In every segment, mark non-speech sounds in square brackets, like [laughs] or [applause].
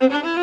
Mm-hmm. [laughs]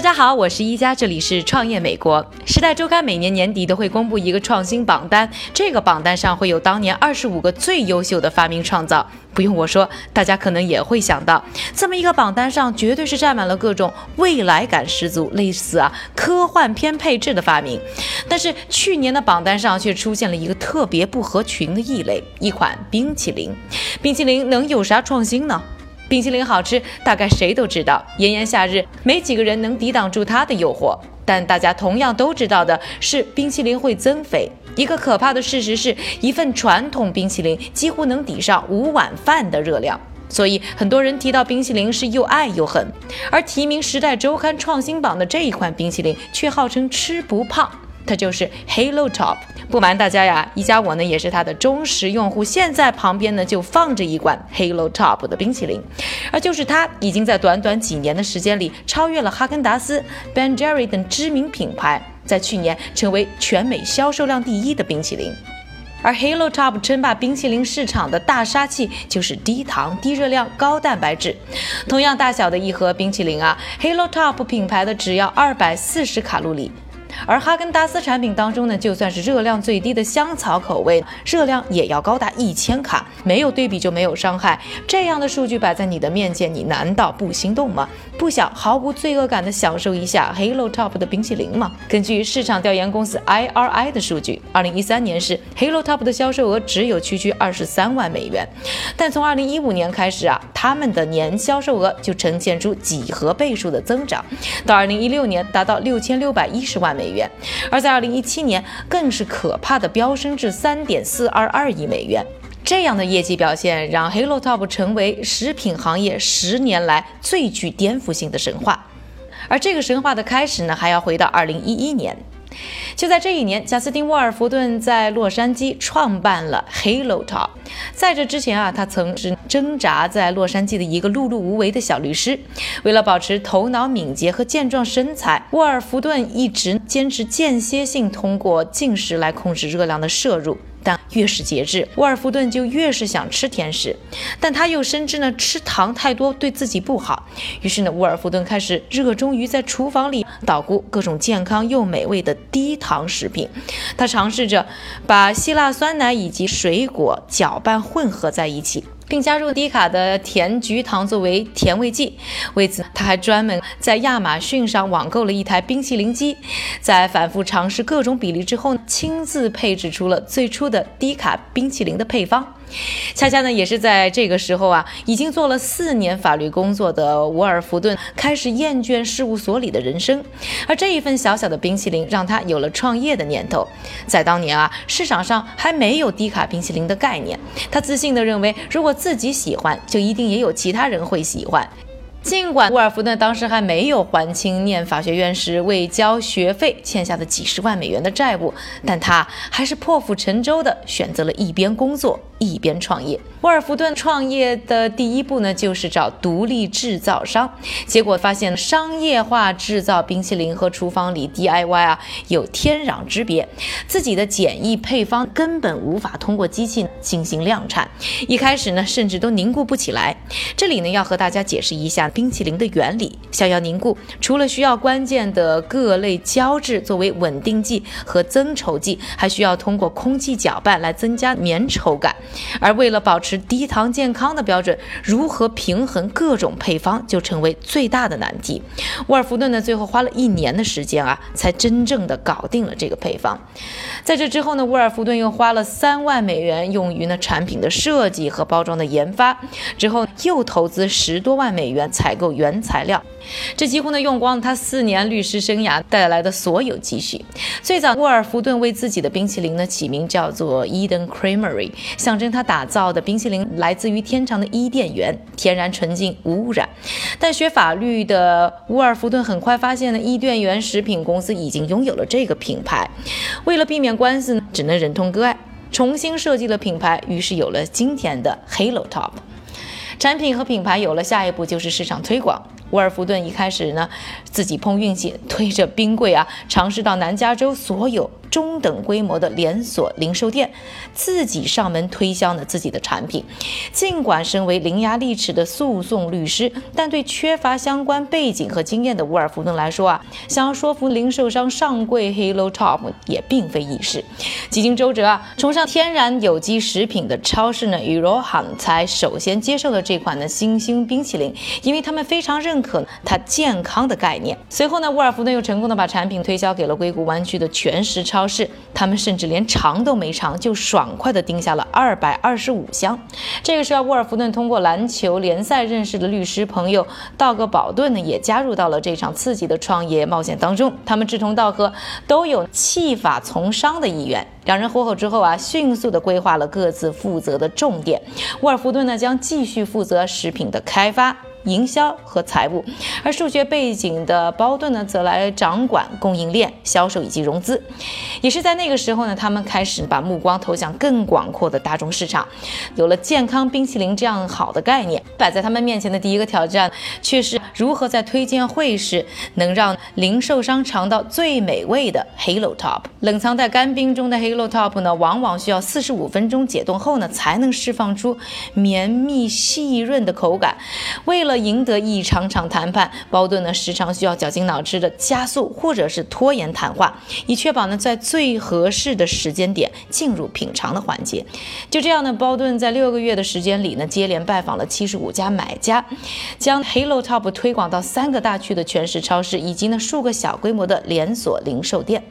大家好，我是一加，这里是创业美国。时代周刊每年年底都会公布一个创新榜单，这个榜单上会有当年二十五个最优秀的发明创造。不用我说，大家可能也会想到，这么一个榜单上绝对是占满了各种未来感十足、类似啊科幻片配置的发明。但是去年的榜单上却出现了一个特别不合群的异类，一款冰淇淋。冰淇淋能有啥创新呢？冰淇淋好吃，大概谁都知道。炎炎夏日，没几个人能抵挡住它的诱惑。但大家同样都知道的是，冰淇淋会增肥。一个可怕的事实是，一份传统冰淇淋几乎能抵上五碗饭的热量。所以，很多人提到冰淇淋是又爱又恨。而提名《时代周刊》创新榜的这一款冰淇淋，却号称吃不胖。它就是 Halo Top。不瞒大家呀，一家我呢也是它的忠实用户。现在旁边呢就放着一罐 Halo Top 的冰淇淋，而就是它已经在短短几年的时间里超越了哈根达斯、Ben Jerry 等知名品牌，在去年成为全美销售量第一的冰淇淋。而 Halo Top 称霸冰淇淋市场的大杀器就是低糖、低热量、高蛋白质。同样大小的一盒冰淇淋啊，Halo Top 品牌的只要二百四十卡路里。而哈根达斯产品当中呢，就算是热量最低的香草口味，热量也要高达一千卡，没有对比就没有伤害。这样的数据摆在你的面前，你难道不心动吗？不想毫无罪恶感的享受一下 Halo Top 的冰淇淋吗？根据市场调研公司 IRI 的数据，二零一三年时 Halo Top 的销售额只有区区二十三万美元，但从二零一五年开始啊，他们的年销售额就呈现出几何倍数的增长，到二零一六年达到六千六百一十万美美元，而在二零一七年更是可怕的飙升至三点四二二亿美元。这样的业绩表现，让 Halo Top 成为食品行业十年来最具颠覆性的神话。而这个神话的开始呢，还要回到二零一一年。就在这一年，贾斯汀·沃尔福顿在洛杉矶创办了 Halo Top。在这之前啊，他曾是挣扎在洛杉矶的一个碌碌无为的小律师。为了保持头脑敏捷和健壮身材，沃尔福顿一直坚持间歇性通过进食来控制热量的摄入。但越是节制，沃尔夫顿就越是想吃甜食，但他又深知呢吃糖太多对自己不好。于是呢，沃尔夫顿开始热衷于在厨房里捣鼓各种健康又美味的低糖食品。他尝试着把希腊酸奶以及水果搅拌混合在一起。并加入低卡的甜菊糖作为甜味剂。为此，他还专门在亚马逊上网购了一台冰淇淋机，在反复尝试各种比例之后，亲自配置出了最初的低卡冰淇淋的配方。恰恰呢，也是在这个时候啊，已经做了四年法律工作的沃尔弗顿开始厌倦事务所里的人生，而这一份小小的冰淇淋让他有了创业的念头。在当年啊，市场上还没有低卡冰淇淋的概念，他自信地认为，如果自己喜欢，就一定也有其他人会喜欢。尽管沃尔夫顿当时还没有还清念法学院时未交学费欠下的几十万美元的债务，但他还是破釜沉舟地选择了一边工作。一边创业，沃尔夫顿创业的第一步呢，就是找独立制造商。结果发现，商业化制造冰淇淋和厨房里 DIY 啊有天壤之别。自己的简易配方根本无法通过机器进行量产，一开始呢，甚至都凝固不起来。这里呢，要和大家解释一下冰淇淋的原理。想要凝固，除了需要关键的各类胶质作为稳定剂和增稠剂，还需要通过空气搅拌来增加粘稠感。而为了保持低糖健康的标准，如何平衡各种配方就成为最大的难题。沃尔夫顿呢，最后花了一年的时间啊，才真正的搞定了这个配方。在这之后呢，沃尔夫顿又花了三万美元用于呢产品的设计和包装的研发，之后又投资十多万美元采购原材料。这几乎呢用光了他四年律师生涯带来的所有积蓄。最早，沃尔夫顿为自己的冰淇淋呢起名叫做 Eden Creamery，象征他打造的冰淇淋来自于天长的伊甸园，天然纯净无污染。但学法律的沃尔福顿很快发现呢，伊甸园食品公司已经拥有了这个品牌。为了避免官司呢，只能忍痛割爱，重新设计了品牌，于是有了今天的 Halo Top。产品和品牌有了，下一步就是市场推广。沃尔福顿一开始呢，自己碰运气，推着冰柜啊，尝试到南加州所有中等规模的连锁零售店，自己上门推销呢自己的产品。尽管身为伶牙俐齿的诉讼律师，但对缺乏相关背景和经验的沃尔福顿来说啊，想要说服零售商上柜 Hello Top 也并非易事。几经周折啊，崇尚天然有机食品的超市呢，与 r o h a n 才首先接受了这款的新兴冰淇淋，因为他们非常认可它健康的概念。随后呢，沃尔福顿又成功的把产品推销给了硅谷湾区的全食超超市，他们甚至连尝都没尝，就爽快的订下了二百二十五箱。这个时候，沃尔夫顿通过篮球联赛认识的律师朋友道格·保顿呢，也加入到了这场刺激的创业冒险当中。他们志同道合，都有弃法从商的意愿。两人合伙之后啊，迅速的规划了各自负责的重点。沃尔夫顿呢，将继续负责食品的开发。营销和财务，而数学背景的包顿呢，则来掌管供应链、销售以及融资。也是在那个时候呢，他们开始把目光投向更广阔的大众市场，有了健康冰淇淋这样好的概念。摆在他们面前的第一个挑战，却是如何在推荐会时能让零售商尝到最美味的 Halo Top。冷藏在干冰中的 Halo Top 呢，往往需要四十五分钟解冻后呢，才能释放出绵密细润的口感。为了了赢得一场场谈判，包顿呢时常需要绞尽脑汁的加速或者是拖延谈话，以确保呢在最合适的时间点进入品尝的环节。就这样呢，包顿在六个月的时间里呢，接连拜访了七十五家买家，将 Halo Top 推广到三个大区的全食超市以及呢数个小规模的连锁零售店。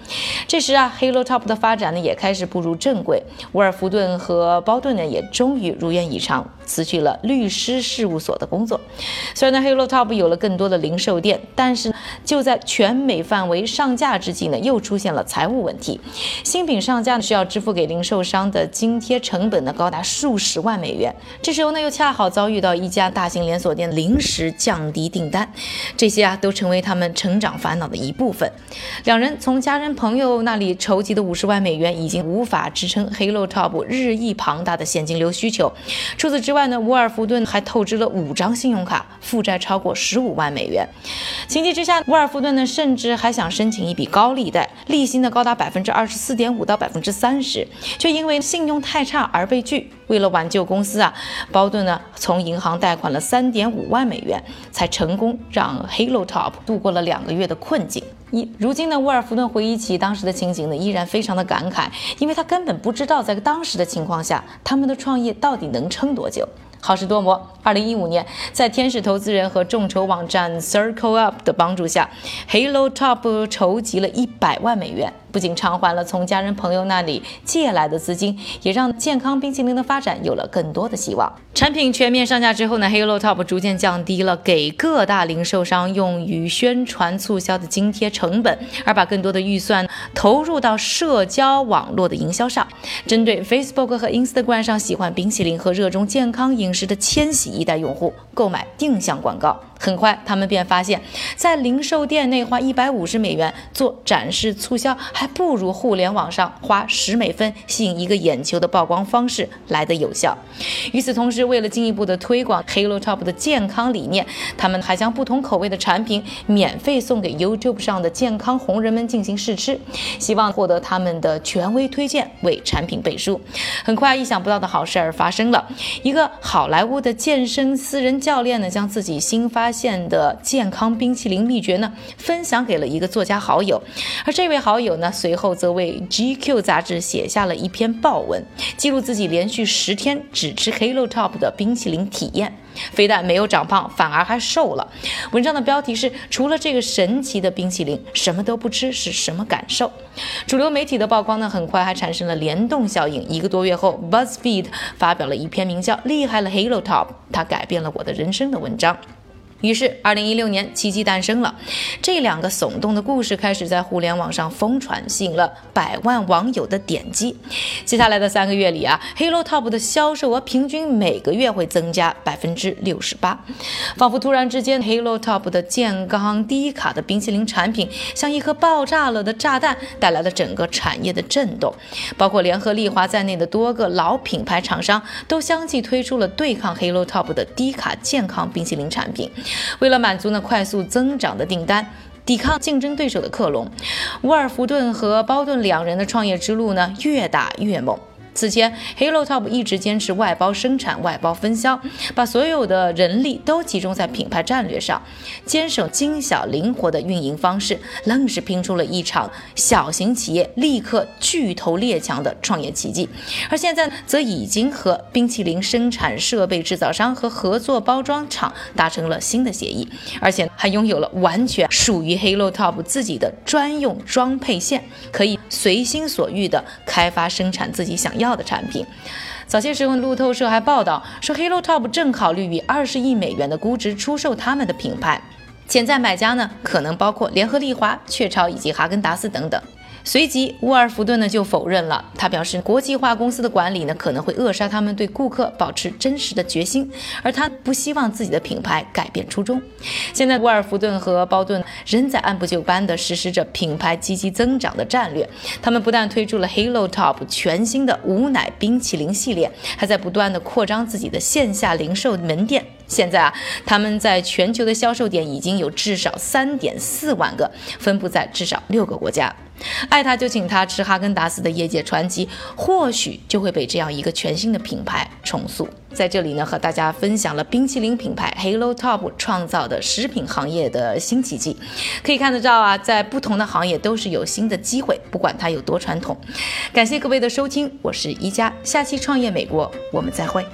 这时啊，Halo Top 的发展呢也开始步入正轨。沃尔夫顿和包顿呢也终于如愿以偿，辞去了律师事务所的工作。虽然呢，Hello Top 有了更多的零售店，但是就在全美范围上架之际呢，又出现了财务问题。新品上架呢，需要支付给零售商的津贴成本呢，高达数十万美元。这时候呢，又恰好遭遇到一家大型连锁店临时降低订单，这些啊，都成为他们成长烦恼的一部分。两人从家人朋友那里筹集的五十万美元，已经无法支撑 Hello Top 日益庞大的现金流需求。除此之外呢，沃尔夫顿还透支了五张信用卡。负债超过十五万美元，情急之下，沃尔夫顿呢甚至还想申请一笔高利贷，利息呢高达百分之二十四点五到百分之三十，却因为信用太差而被拒。为了挽救公司啊，包顿呢从银行贷款了三点五万美元，才成功让 Halo Top 度过了两个月的困境。一如今呢，沃尔夫顿回忆起当时的情景呢，依然非常的感慨，因为他根本不知道在当时的情况下，他们的创业到底能撑多久。好事多磨。二零一五年，在天使投资人和众筹网站 Circle Up 的帮助下，Halo Top 筹集了一百万美元。不仅偿还了从家人朋友那里借来的资金，也让健康冰淇淋的发展有了更多的希望。产品全面上架之后呢，Halo Top 逐渐降低了给各大零售商用于宣传促销的津贴成本，而把更多的预算投入到社交网络的营销上。针对 Facebook 和 Instagram 上喜欢冰淇淋和热衷健康饮食的千禧一代用户，购买定向广告。很快，他们便发现，在零售店内花一百五十美元做展示促销，还不如互联网上花十美分吸引一个眼球的曝光方式来得有效。与此同时，为了进一步的推广 Halo Top 的健康理念，他们还将不同口味的产品免费送给 YouTube 上的健康红人们进行试吃，希望获得他们的权威推荐，为产品背书。很快，意想不到的好事儿发生了，一个好莱坞的健身私人教练呢，将自己新发发现的健康冰淇淋秘诀呢，分享给了一个作家好友，而这位好友呢，随后则为 GQ 杂志写下了一篇报文，记录自己连续十天只吃 Halo Top 的冰淇淋体验，非但没有长胖，反而还瘦了。文章的标题是“除了这个神奇的冰淇淋，什么都不吃是什么感受”。主流媒体的曝光呢，很快还产生了联动效应。一个多月后，BuzzFeed 发表了一篇名叫《厉害了 Halo Top》，它改变了我的人生的文章。于是，二零一六年，奇迹诞生了。这两个耸动的故事开始在互联网上疯传，吸引了百万网友的点击。接下来的三个月里啊，Hello Top 的销售额平均每个月会增加百分之六十八，仿佛突然之间，Hello Top 的健康低卡的冰淇淋产品像一颗爆炸了的炸弹，带来了整个产业的震动。包括联合利华在内的多个老品牌厂商都相继推出了对抗 Hello Top 的低卡健康冰淇淋产品。为了满足那快速增长的订单。抵抗竞争对手的克隆。沃尔夫顿和包顿两人的创业之路呢，越打越猛。此前，Halo Top 一直坚持外包生产、外包分销，把所有的人力都集中在品牌战略上，坚守精小灵活的运营方式，愣是拼出了一场小型企业立刻巨头列强的创业奇迹。而现在，则已经和冰淇淋生产设备制造商和合作包装厂达成了新的协议，而且还拥有了完全属于 Halo Top 自己的专用装配线，可以随心所欲地开发生产自己想要。的产品，早些时候，路透社还报道说，Hello Top 正考虑以二十亿美元的估值出售他们的品牌，潜在买家呢，可能包括联合利华、雀巢以及哈根达斯等等。随即，沃尔福顿呢就否认了。他表示，国际化公司的管理呢可能会扼杀他们对顾客保持真实的决心，而他不希望自己的品牌改变初衷。现在，沃尔福顿和包顿仍在按部就班地实施着品牌积极增长的战略。他们不但推出了 Halo Top 全新的无奶冰淇淋系列，还在不断地扩张自己的线下零售门店。现在啊，他们在全球的销售点已经有至少三点四万个，分布在至少六个国家。爱他就请他吃哈根达斯的业界传奇，或许就会被这样一个全新的品牌重塑。在这里呢，和大家分享了冰淇淋品牌 Halo Top 创造的食品行业的新奇迹。可以看得到啊，在不同的行业都是有新的机会，不管它有多传统。感谢各位的收听，我是一加，下期创业美国，我们再会。